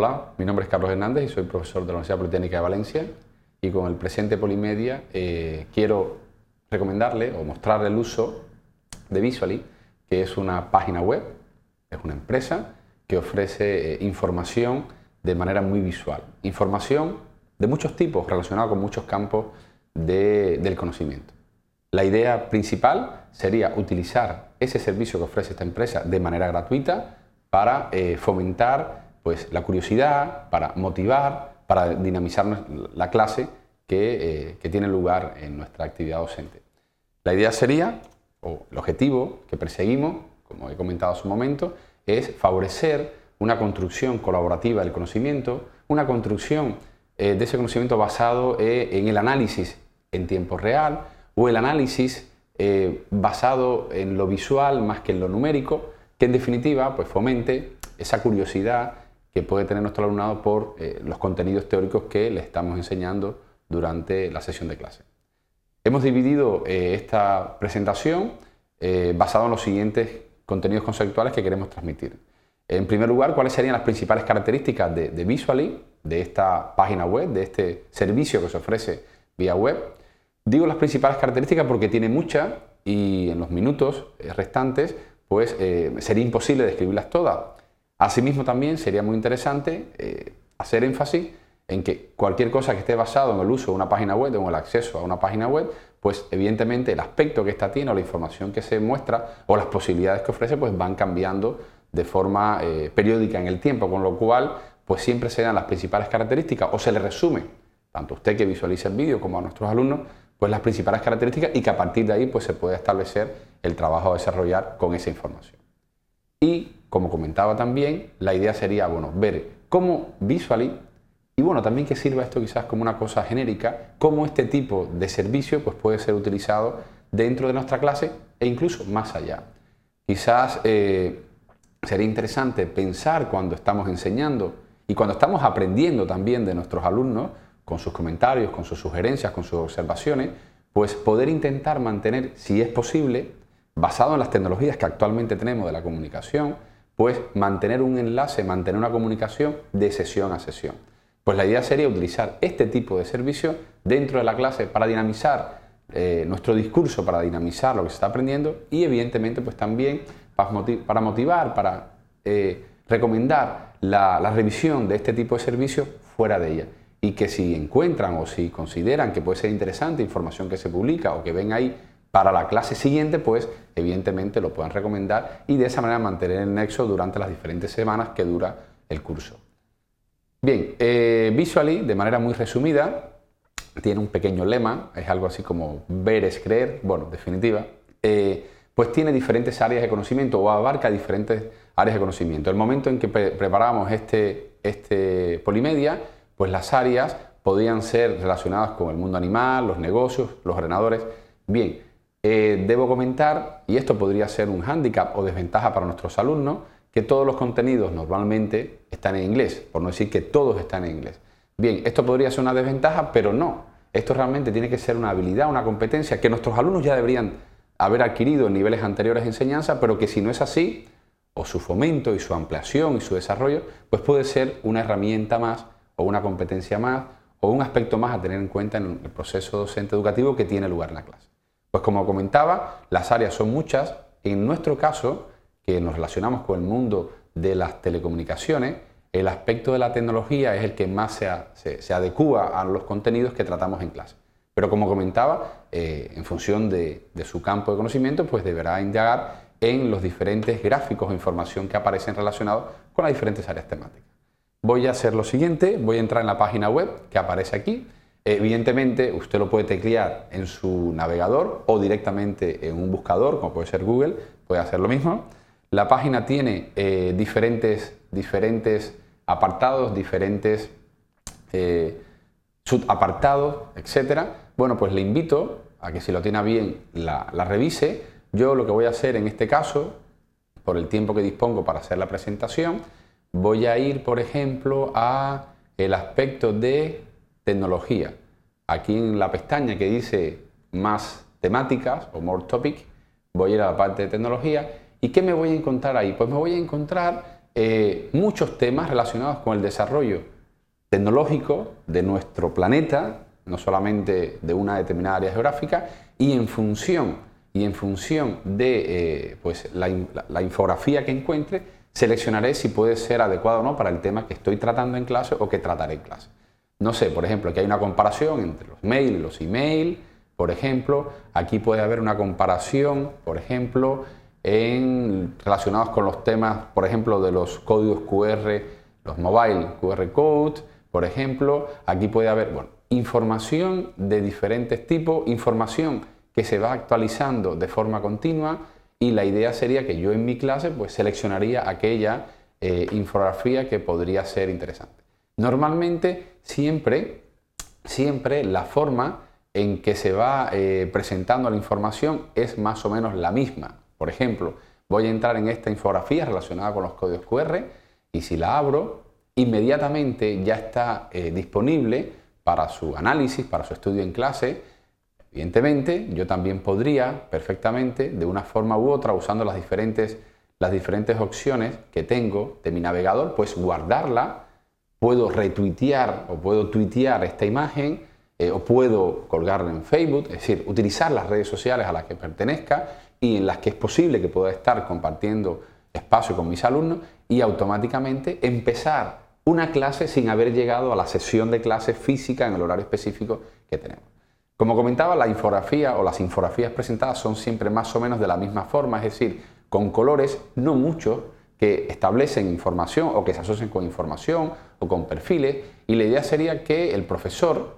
Hola, mi nombre es Carlos Hernández y soy profesor de la Universidad Politécnica de Valencia y con el presente Polimedia eh, quiero recomendarle o mostrarle el uso de Visually, que es una página web, es una empresa que ofrece eh, información de manera muy visual. Información de muchos tipos relacionada con muchos campos del conocimiento. La idea principal sería utilizar ese servicio que ofrece esta empresa de manera gratuita para eh, fomentar pues, la curiosidad, para motivar, para dinamizar la clase que, eh, que tiene lugar en nuestra actividad docente. La idea sería, o el objetivo que perseguimos, como he comentado hace un momento, es favorecer una construcción colaborativa del conocimiento, una construcción eh, de ese conocimiento basado eh, en el análisis en tiempo real o el análisis basado en lo visual más que en lo numérico, que en definitiva pues, fomente esa curiosidad que puede tener nuestro alumnado por eh, los contenidos teóricos que le estamos enseñando durante la sesión de clase. Hemos dividido eh, esta presentación eh, basado en los siguientes contenidos conceptuales que queremos transmitir. En primer lugar, cuáles serían las principales características de, de Visually, de esta página web, de este servicio que se ofrece vía web. Digo las principales características porque tiene muchas y en los minutos restantes pues sería imposible describirlas todas. Asimismo, también sería muy interesante eh, hacer énfasis en que cualquier cosa que esté basado en el uso de una página web o en el acceso a una página web, pues evidentemente el aspecto que ésta tiene o la información que se muestra o las posibilidades que ofrece, pues van cambiando de forma eh, periódica en el tiempo, con lo cual pues siempre se dan las principales características o se le resume, tanto a usted que visualiza el vídeo como a nuestros alumnos, pues las principales características y que a partir de ahí pues se puede establecer el trabajo a desarrollar con esa información. Y como comentaba también, la idea sería bueno, ver cómo Visually, y bueno, también que sirva esto quizás como una cosa genérica, cómo este tipo de servicio pues, puede ser utilizado dentro de nuestra clase e incluso más allá. Quizás eh, sería interesante pensar cuando estamos enseñando y cuando estamos aprendiendo también de nuestros alumnos, con sus comentarios, con sus sugerencias, con sus observaciones, pues poder intentar mantener, si es posible, basado en las tecnologías que actualmente tenemos de la comunicación, pues mantener un enlace, mantener una comunicación de sesión a sesión. Pues la idea sería utilizar este tipo de servicio dentro de la clase para dinamizar eh, nuestro discurso, para dinamizar lo que se está aprendiendo y evidentemente pues también para motivar, para eh, recomendar la, la revisión de este tipo de servicios fuera de ella y que si encuentran o si consideran que puede ser interesante información que se publica o que ven ahí para la clase siguiente, pues evidentemente lo puedan recomendar y de esa manera mantener el nexo durante las diferentes semanas que dura el curso. Bien, eh, Visually, de manera muy resumida, tiene un pequeño lema, es algo así como ver es creer, bueno, definitiva, eh, pues tiene diferentes áreas de conocimiento o abarca diferentes áreas de conocimiento. El momento en que preparamos este, este polimedia, pues las áreas podían ser relacionadas con el mundo animal, los negocios, los ordenadores. Bien, eh, debo comentar, y esto podría ser un hándicap o desventaja para nuestros alumnos, que todos los contenidos normalmente están en inglés, por no decir que todos están en inglés. Bien, esto podría ser una desventaja, pero no. Esto realmente tiene que ser una habilidad, una competencia que nuestros alumnos ya deberían haber adquirido en niveles anteriores de enseñanza, pero que si no es así, o su fomento y su ampliación y su desarrollo, pues puede ser una herramienta más o una competencia más o un aspecto más a tener en cuenta en el proceso docente educativo que tiene lugar en la clase. Pues como comentaba, las áreas son muchas. En nuestro caso, que nos relacionamos con el mundo de las telecomunicaciones, el aspecto de la tecnología es el que más se, adecua a los contenidos que tratamos en clase. Pero como comentaba, eh, en función de, de, su campo de conocimiento, pues deberá indagar en los diferentes gráficos o información que aparecen relacionados con las diferentes áreas temáticas. Voy a hacer lo siguiente, voy a entrar en la página web que aparece aquí, Evidentemente, usted lo puede teclear en su navegador o directamente en un buscador, como puede ser Google, puede hacer lo mismo. La página tiene eh, diferentes, diferentes apartados, diferentes eh, subapartados, etc. Bueno, pues le invito a que si lo tiene bien la, la revise. Yo lo que voy a hacer en este caso, por el tiempo que dispongo para hacer la presentación, voy a ir, por ejemplo, a el aspecto de tecnología. Aquí en la pestaña que dice más temáticas o more topic, voy a ir a la parte de tecnología. ¿Y qué me voy a encontrar ahí? Pues me voy a encontrar eh, muchos temas relacionados con el desarrollo tecnológico de nuestro planeta, no solamente de una determinada área geográfica, y en función, y en función de eh, pues, la, infografía que encuentre, seleccionaré si puede ser adecuado o no para el tema que estoy tratando en clase o que trataré en clase. No sé, por ejemplo, aquí hay una comparación entre los mail y los email, por ejemplo, aquí puede haber una comparación, por ejemplo, en, relacionados con los temas, por ejemplo, de los códigos QR, los mobile QR code, por ejemplo, aquí puede haber bueno, información de diferentes tipos, información que se va actualizando de forma continua y la idea sería que yo en mi clase pues seleccionaría aquella eh, infografía que podría ser interesante. Normalmente siempre, siempre la forma en que se va eh, presentando la información es más o menos la misma. Por ejemplo, voy a entrar en esta infografía relacionada con los códigos QR y si la abro, inmediatamente ya está eh, disponible para su análisis, para su estudio en clase. Evidentemente, yo también podría perfectamente, de una forma u otra, usando las diferentes, las diferentes opciones que tengo de mi navegador, pues guardarla, puedo retuitear o puedo tuitear esta imagen eh, o puedo colgarla en Facebook, es decir, utilizar las redes sociales a las que pertenezca y en las que es posible que pueda estar compartiendo espacio con mis alumnos y automáticamente empezar una clase sin haber llegado a la sesión de clase física en el horario específico que tenemos. Como comentaba, la infografía o las infografías presentadas son siempre más o menos de la misma forma, es decir, con colores no muchos que establecen información o que se asocian con información o con perfiles y la idea sería que el profesor,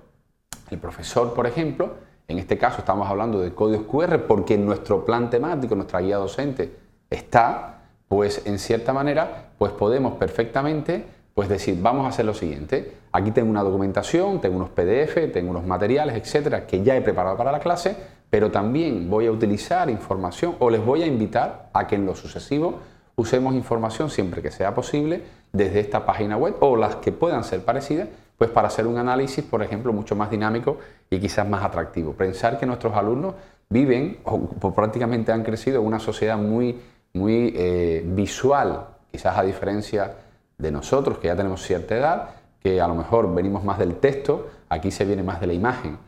el profesor por ejemplo, en este caso estamos hablando de códigos QR porque nuestro plan temático, nuestra guía docente está, pues en cierta manera, pues podemos perfectamente pues decir, vamos a hacer lo siguiente, aquí tengo una documentación, tengo unos PDF, tengo unos materiales, etcétera, que ya he preparado para la clase, pero también voy a utilizar información o les voy a invitar a que en lo sucesivo usemos información siempre que sea posible desde esta página web o las que puedan ser parecidas, pues para hacer un análisis, por ejemplo, mucho más dinámico y quizás más atractivo. Pensar que nuestros alumnos viven o, prácticamente han crecido en una sociedad muy, muy eh, visual, quizás a diferencia de nosotros, que ya tenemos cierta edad, que a lo mejor venimos más del texto, aquí se viene más de la imagen,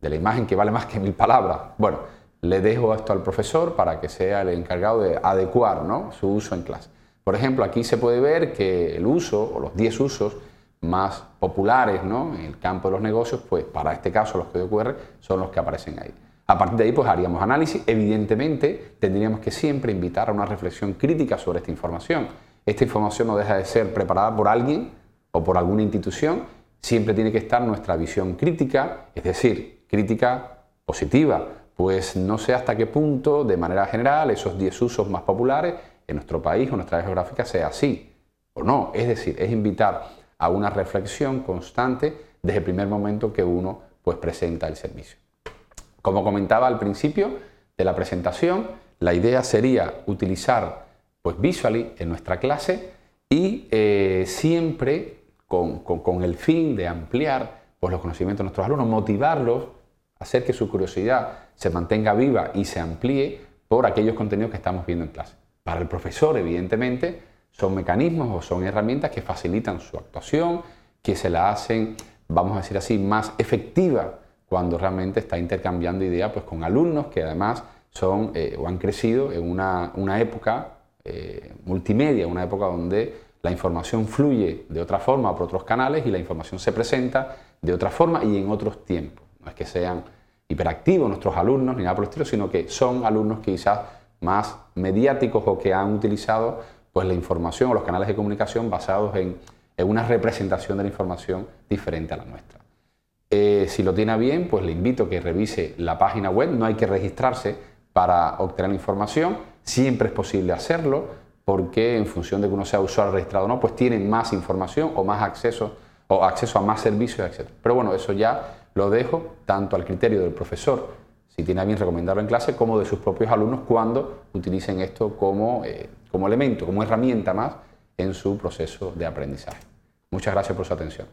de la imagen que vale más que mil palabras. Bueno, le dejo esto al profesor para que sea el encargado de adecuar ¿no? su uso en clase. Por ejemplo, aquí se puede ver que el uso o los 10 usos más populares ¿no? en el campo de los negocios, pues para este caso los códigos QR son los que aparecen ahí. A partir de ahí pues haríamos análisis. Evidentemente tendríamos que siempre invitar a una reflexión crítica sobre esta información esta información no deja de ser preparada por alguien o por alguna institución, siempre tiene que estar nuestra visión crítica, es decir, crítica positiva, pues no sé hasta qué punto, de manera general, esos 10 usos más populares en nuestro país o nuestra geográfica sea así o no. Es decir, es invitar a una reflexión constante desde el primer momento que uno pues, presenta el servicio. Como comentaba al principio de la presentación, la idea sería utilizar pues Visually en nuestra clase y eh, siempre con, el fin de ampliar pues, los conocimientos de nuestros alumnos, motivarlos, hacer que su curiosidad se mantenga viva y se amplíe por aquellos contenidos que estamos viendo en clase. Para el profesor, evidentemente, son mecanismos o son herramientas que facilitan su actuación, que se la hacen, vamos a decir así, más efectiva cuando realmente está intercambiando ideas pues, con alumnos que además son eh, o han crecido en una, una época eh, multimedia, una época donde la información fluye de otra forma por otros canales y la información se presenta de otra forma y en otros tiempos. No es que sean hiperactivos nuestros alumnos ni nada por el estilo, sino que son alumnos quizás más mediáticos o que han utilizado pues, la información o los canales de comunicación basados en, una representación de la información diferente a la nuestra. Eh, si lo tiene bien, pues le invito a que revise la página web, no hay que registrarse para obtener información, Siempre es posible hacerlo porque en función de que uno sea usuario registrado o no, pues tienen más información o más acceso o acceso a más servicios, etc. Pero bueno, eso ya lo dejo tanto al criterio del profesor, si tiene a bien recomendarlo en clase, como de sus propios alumnos cuando utilicen esto como, eh, como elemento, como herramienta más en su proceso de aprendizaje. Muchas gracias por su atención.